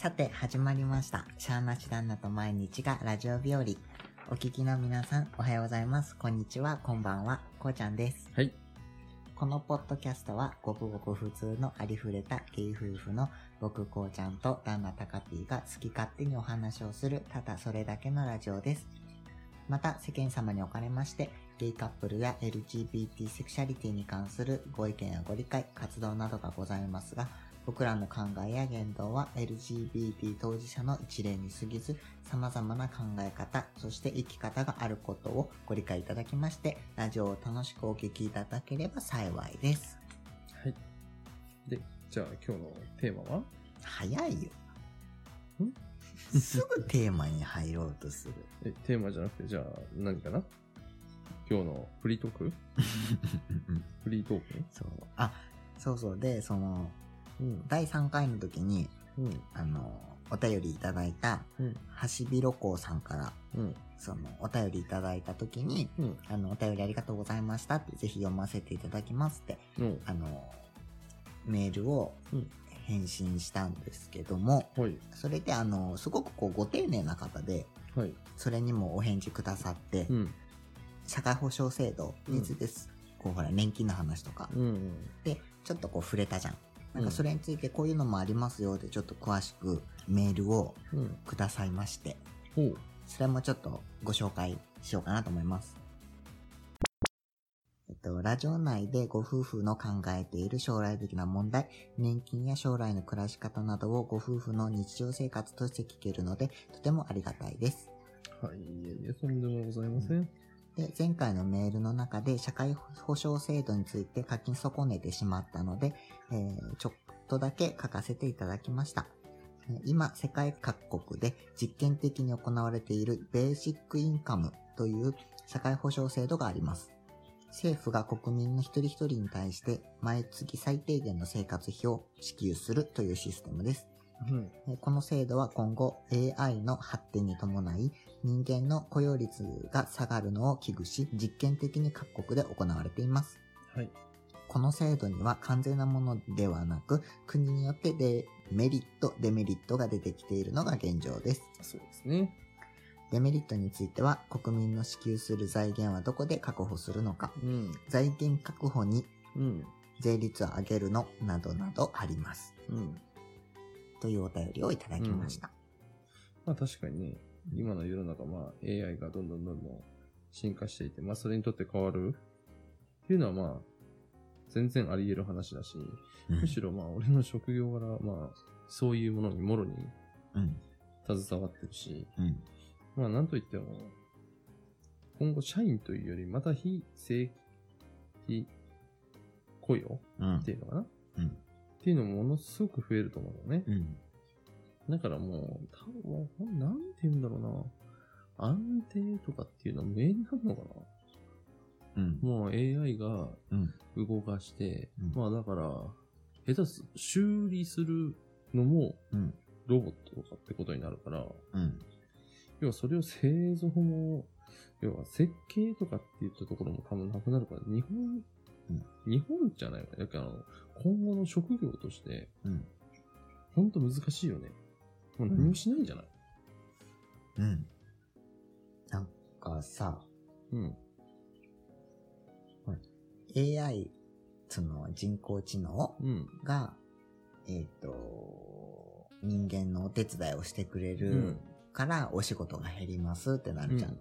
さて、始まりました。シャーナシ旦那と毎日がラジオ日和。お聞きの皆さん、おはようございます。こんにちは、こんばんは、こうちゃんです。はい。このポッドキャストは、ごくごく普通のありふれたゲイ夫婦の僕こうちゃんと旦那たかぴーが好き勝手にお話をする、ただそれだけのラジオです。また、世間様におかれまして、ゲイカップルや LGBT セクシャリティに関するご意見やご理解、活動などがございますが、僕らの考えや言動は LGBT 当事者の一例に過ぎず、様々な考え方、そして生き方があることをご理解いただきまして、ラジオを楽しくお聞きいただければ幸いです。はい。で、じゃあ今日のテーマは？早いよ。すぐテーマに入ろうとする。え、テーマじゃなくて、じゃあ何かな？今日のフリートーク？フリートーク？そう。あ、そうそう。で、その、うん。第3回の時に、うん。あの、お便りいただいた、うん。ハシビロコウさんから、うん。その、お便りいただいた時に、うん。あの、お便りありがとうございましたって、ぜひ読ませていただきますって、うん。あの、メールをうん返信したんですけども、はい。それであの、すごくこう、ご丁寧な方で、はい。それにもお返事くださって、うん。社会保障制度についてです、こう、ほら、年金の話とか、うん。で、ちょっとこう、触れたじゃん。なんうんかそれについてこういうのもありますよってちょっと詳しくメールをうん。くださいまして、ほう。それもちょっとご紹介しようかなと思います。えっと、ラジオ内でご夫婦の考えている将来的な問題、年金や将来の暮らし方などをご夫婦の日常生活として聞けるので、とてもありがたいです。はい。いえいえ、とんでもございません。で、前回のメールの中で社会保障制度について書き損ねてしまったので、えーちょっとだけ書かせていただきました。今、世界各国で実験的に行われているベーシックインカムという社会保障制度があります。政府が国民の一人一人に対して毎月最低限の生活費を支給するというシステムです。うん。えーこの制度は今後 AI の発展に伴い人間の雇用率が下がるのを危惧し実験的に各国で行われています。はい。この制度には完全なものではなく国によってデメリット、デメリットが出てきているのが現状です。そうですね。デメリットについては国民の支給する財源はどこで確保するのか、うん。財源確保にうん。税率を上げるのなどなどあります。うん。というお便りをいただきました。まあ確かにね、今の世の中、まあ AI がどんどんどんどん進化していて、まあそれにとって変わるっていうのはまあ、全然あり得る話だし、うんむしろまあ俺の職業柄、まあそういうものにもろにうん。携わってるし、うん。まあなんといっても、今後社員というよりまた非正規雇用うんっていうのかな、うん。っていうのもものすごく増えると思うのね。うん。だからもう、多分なんて言うんだろうな。安定とかっていうのは無縁になるのかなうん。もう AI がうん。動かして、うんまあだから、下手す、修理するのもうん。ロボットとかってことになるから、うん。要はそれを製造も、要は設計とかって言ったところも多分なくなるから、日本、うん日本じゃない。だからあの、今後の職業として、うん。ほんと難しいよね。もう何もしないんじゃないうん。なんかさ、うん。AI、その人工知能うん。が、えっ、と、人間のお手伝いをしてくれうるんからお仕事が減りますってなるじゃん。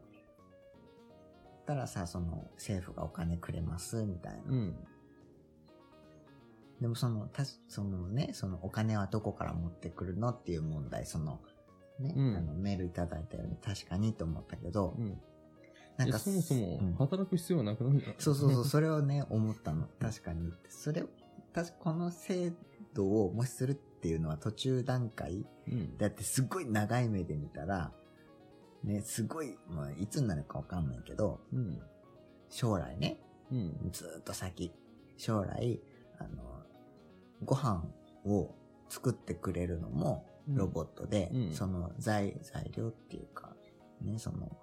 うんたらさ、その政府がお金くれますみたいな。うん。でもその、たし、そのね、そのお金はどこから持ってくるのっていう問題、その、ね、うんあのメールいただいたように確かにと思ったけど、うん。なんかそもそもうん働く必要はなくなるんじゃないそうそうそう、それをね、思ったの。確かに。それ、確かこの制度をもしするっていうのは途中段階うん。だってすごい長い目で見たら、ね、すごい、まあ、いつになるかわかんないけど、うん。将来ね、うん。ずーっと先、将来、あの、ご飯を作ってくれるのもロボットで、うんその材、材料っていうか、ね、その、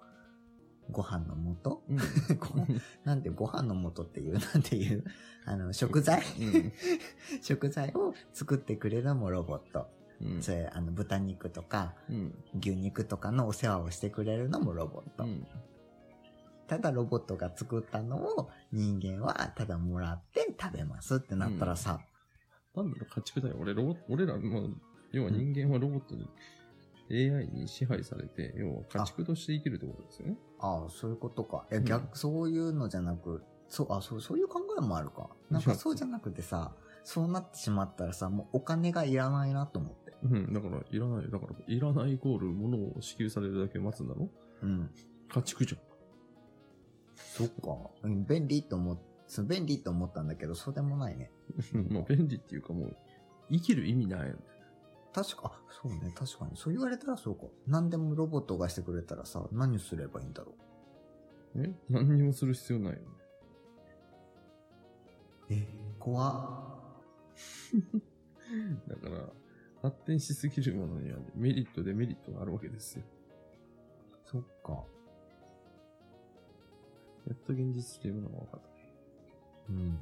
ご飯の素うん。ごなんでご飯の素っていう、なんていう、あの、食材？うん。食材を作ってくれるのもロボット。うん。それ、あの、豚肉とか、うん。牛肉とかのお世話をしてくれるのもロボット。うん。ただロボットが作ったのを人間はただもらって食べますってなったらさ、なんだろう、家畜だよ。俺、ロボ俺らも、要は人間はロボットに、AI に支配されて、要は家畜として生きるってことですよね。ああ、そういうことか。いや、うん逆、そういうのじゃなく、そう、あ、そう、そういう考えもあるか。なんかそうじゃなくてさ、そうなってしまったらさ、もうお金がいらないなと思って。うん。だから、いらない。だから、いらないイコール、物を支給されるだけ待つんだろ？うん。家畜じゃん。そっか。うん、便利と思っ、そう便利と思ったんだけど、そうでもないね。まあ、便利っていうかもう、生きる意味ないよね。確か、あ、そうね、確かに。そう言われたらそうか。何でもロボットがしてくれたらさ、何すればいいんだろえ？何にもする必要ないよね。う。え怖っ。だから、発展しすぎるものには、ね、メリット、デメリットがあるわけですよ。そっか。やっと現実っていうものが分かっうん。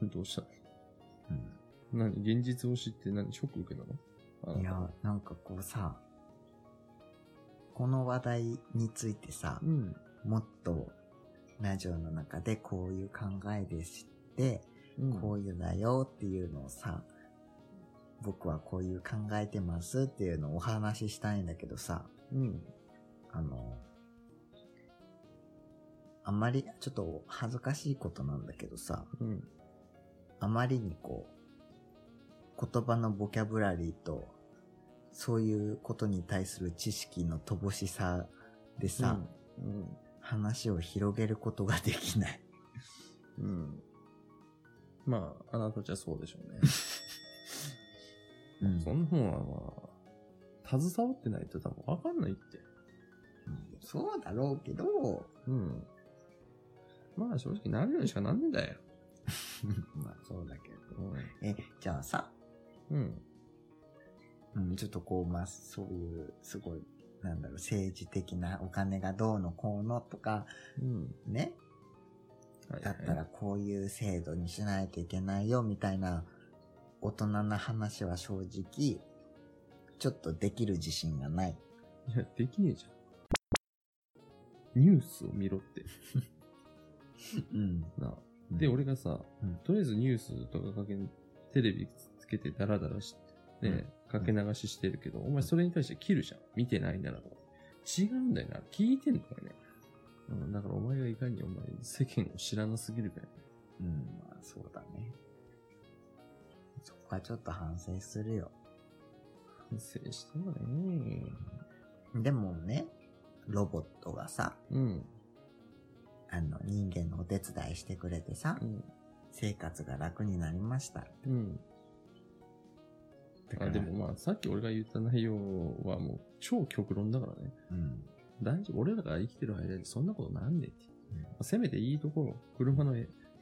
た。どうしたうん。何？現実を知って何？ショック受けたの？いたや、なんかこうさ、この話題についてさう、ん。もっとラジオの中でこういう考えで知って、うん。こういうだよっていうのをさ、僕はこういう考えてますっていうのをお話ししたいんだけどさ、うん。あの、あんまりちょっと恥ずかしいことなんだけどさ、うん。あまりにこう、言葉のボキャブラリーと、そういうことに対する知識の乏しさでさ、うん。話を広げることができない。うん。うん。まあ、あなたじゃそうでしょうね。うんそんなのはまあ、携わってないと多分分かんないって。そうだろうけど、うん。まあ正直なるようにしかなんねえんだよ。まあそうだけど。え、じゃあさ、うん。うん、ちょっとこう、まあそういう、すごい、なんだろう、政治的なお金がどうのこうのとか、うん。ね、はいだったらこういう制度にしないといけないよみたいな大人な話は正直、ちょっとできる自信がない。いや、できねえじゃん。ニュースを見ろって。うん。なあで、俺がさ、うんとりあえずニュースとかかけ、テレビつけてダラダラし、ね、かけ流ししてるけど、お前それに対して切るじゃん。見てないならば。違うんだよな。聞いてんだよね。うん、だからお前がいかにお前世間を知らなすぎるかよね。うん、まあそうだね。そこはちょっと反省するよ。反省したわね。でもね、ロボットがさ、うん。あの、人間のお手伝いしてくれてさう、ん。生活が楽になりました。うん。だからあでもまあ、さっき俺が言った内容はもう超極論だからね。うん。大丈夫。俺らが生きてる間にそんなことなんねえって。うんまあせめていいところ、車の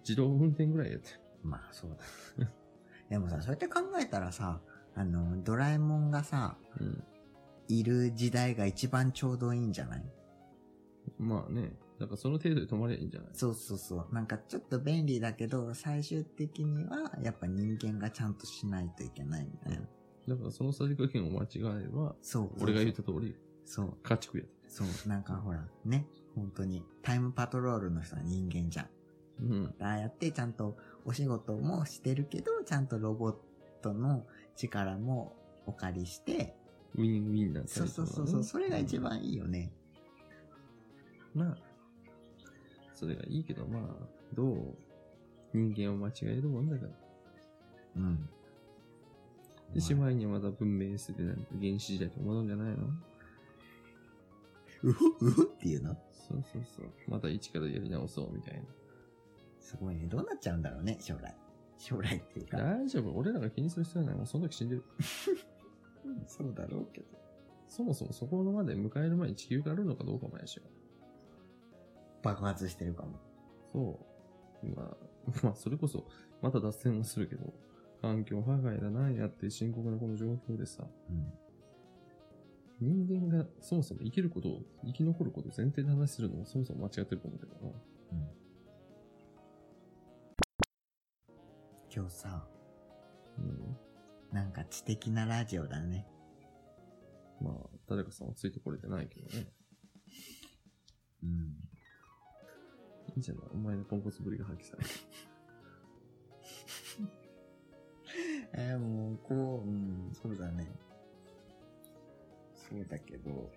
自動運転ぐらいやって。まあそうだ。でもさ、そうやって考えたらさ、あの、ドラえもんがさ、うん。いる時代が一番ちょうどいいんじゃない？まあね。だからその程度で止まりゃいいんじゃない？そうそうそう。なんかちょっと便利だけど、最終的にはやっぱ人間がちゃんとしないといけないみたいな。だからそのさじ加減を間違えば、そう。俺が言った通り、そう。家畜やで。そう。なんかほら、ね。本当に。タイムパトロールの人は人間じゃん。うん。ああやってちゃんとお仕事もしてるけど、ちゃんとロボットの力もお借りして、ウィンウィンなタそうそうそうそう、それが一。番いいよね。まあ、それがいいけど、まあ、どう人間を間違えるもんだから。うん。で、しまいにはまた文明捨ててなんて原始時代と戻るんじゃないの？うふうふっていうの？そうそうそう。また一からやり直そうみたいすごいね。どうなっちゃうんだろうね、将来。将来っていうか。な。大丈夫。俺らが気にする必要はない。もうその時死んでる。う んそうだろうけど。そもそもそこまで迎える前に地球があるのかどうかもやしよ。爆発してるかも。そう。まあ、まあ、それこそ、また脱線はするけど、環境破壊だなんやって深刻なこの状況でさ、うん。人間がそもそも生きることを、生き残ることを前提で話するのもそもそも間違ってると思うけどな。うん。今日さ、うん。なんか知的なラジオだね。まあ、誰かさんはついてこれてないけどね。うん。いいじゃない。お前のポンコツぶりが発揮される。えーもう、こう、うん、そうだね。そうだけど。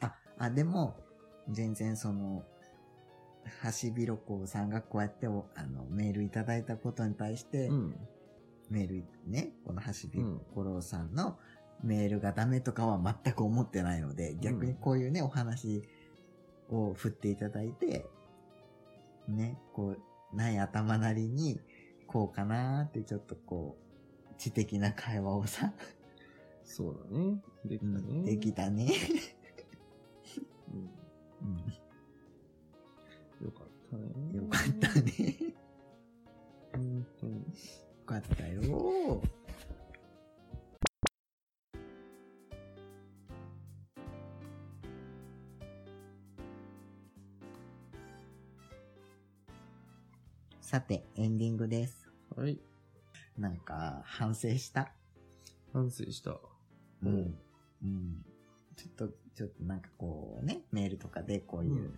あ、あ、でも、全然その、ハシビロコウさんがこうやっておあのメールいただいたことに対して、うん。メールね、このハシビロコウさんのメールがダメとかは全く思ってないので、逆にこういうね、お話を振っていただいて、ね、こう、ない頭なりに、こうかなーってちょっとこう、知的な会話をさ、そうだね。できたね。できたね。うん。うんよかったね。よかったね。本当に。よかったよさて、エンディングです。はい。なんか、反省した？反省した。うん。うん。ちょっと、ちょっとなんかこうね、メールとかでこういう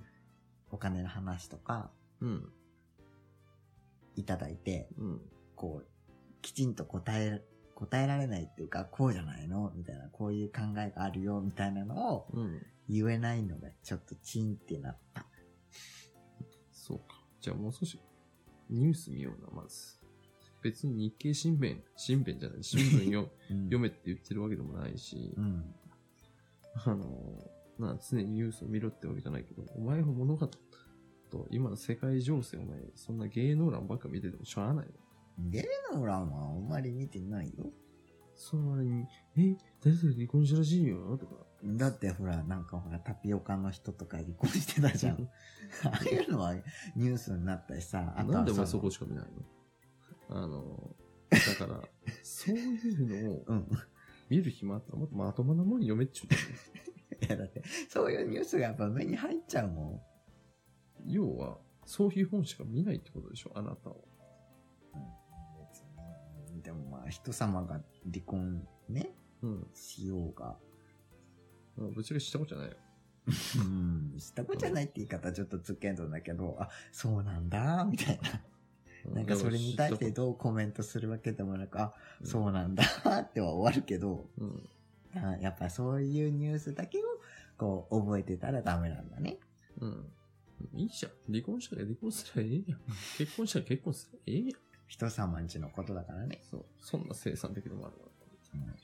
お金の話とかうん。いただいて、うん。こう、きちんと答え、答えられないっていうか、こうじゃないの？みたいな、こういう考えがあるよ、みたいなのをうん。言えないのがちょっとチンってなった。そうか。じゃあもう少し、ニュース見ような、まず。別に日経新聞、新聞じゃない、新聞よ うん読めって言ってるわけでもないしう、ん。あの、な、常にニュースを見ろってわけじゃないけど、お前が物語と、今の世界情勢、お前、そんな芸能欄ばっか見ててもしょうがないの。芸能欄はあんまり見てないよ。その割に、え、誰々離婚したらしいよとか。だってほら、なんかほら、タピオカの人とか離婚してたじゃん。ああいうのはニュースになったしさ、あとはなんでお前のそこしか見ないの？あの、だから、そういうのをうん。見る暇あったらもっとまともなもん読めっちゅう いやだって、そういうニュースがやっぱ目に入っちゃうも要は、そういう本しか見ないってことでしょあなたは。ん。別にでもまあ、人様が離婚ね、うん。しようが。まあぶっちゃけしたことじゃないよ。うん。したことじゃないって言い方はちょっとつっけんどんだけど、あ、そうなんだ、みたいな。なんかそれに対してどうコメントするわけでもなく、あ、そうなんだっては終わるけど、うん。やっぱそういうニュースだけをこう覚えてたらダメなんだね。うん。いいじゃん。離婚したら離婚すりゃええやん。結婚したら結婚すりゃええやん。人様んちのことだからね。そう。そんな生産的でもあるわ。うん、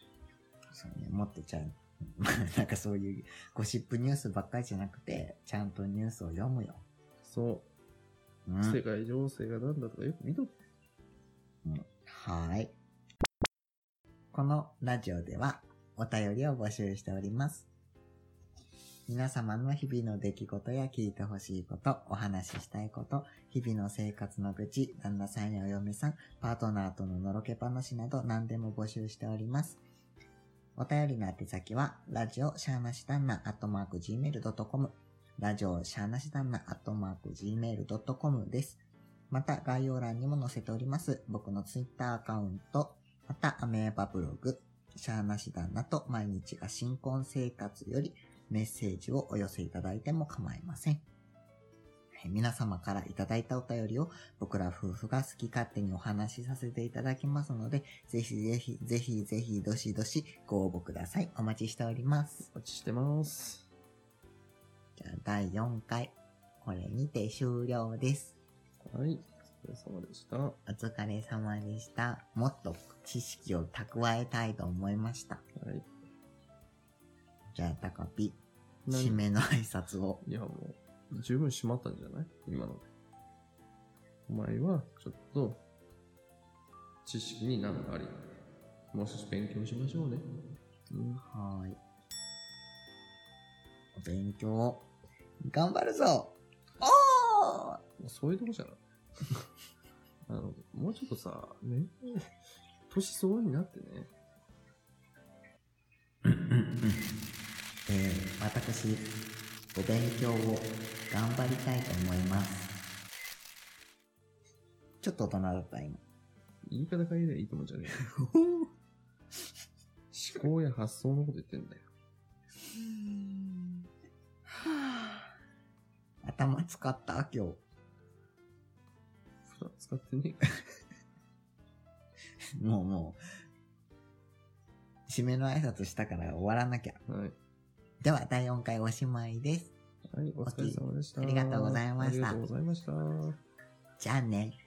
そうね、もっとちゃん、なんかそういうゴシップニュースばっかりじゃなくて、ちゃんとニュースを読むよ。そうう。ん、世界情勢がなんだとかよく見とけ。はーい。このラジオではお便りを募集しております。皆様の日々の出来事や聞いてほしいこと、お話ししたいこと、日々の生活の愚痴、旦那さんやお嫁さん、パートナーとののろけ話など何でも募集しております。お便りの宛先は、ラジオシャーナシダンナアットマーク Gmail.com、ラジオシャーナシダンナアットマーク Gmail.com です。また概要欄にも載せております僕のツイッターアカウント、またアメーバブログ、シャーナシダンナと毎日が新婚生活よりメッセージをお寄せいただいても構いません。皆様からいただいたお便りを僕ら夫婦が好き勝手にお話しさせていただきますので、ぜひぜひぜひぜひどしどしご応募ください。お待ちしております。お待ちしてます。じゃあ第4回、これにて終了です。はい。お疲れ様でした。はお疲れ様でした。もっと知識を蓄えたいと思いました。い。じゃあ、タカピ、何？締めの挨拶を。いや、もう、十分閉まったんじゃない？今ので。お前は、ちょっと、知識になんかあり。もう少し勉強しましょうね。うん。はーい。お勉強、頑張るぞおそういうとこじゃない あの、もうちょっとさ、ね、年相応になってね。えー、私、お勉強を頑張りたいと思います。ちょっと大人だった、今。言い方変えりゃいいと思うんじゃねえよ。思考や発想のこと言ってんだよ。頭使った今日。使ってね。もうもう、締めの挨拶したから終わらなきゃ。はい。では、第4回おしまいです。はい、お疲れ様でした。ありがとうございましたありがとうございました。じゃあね。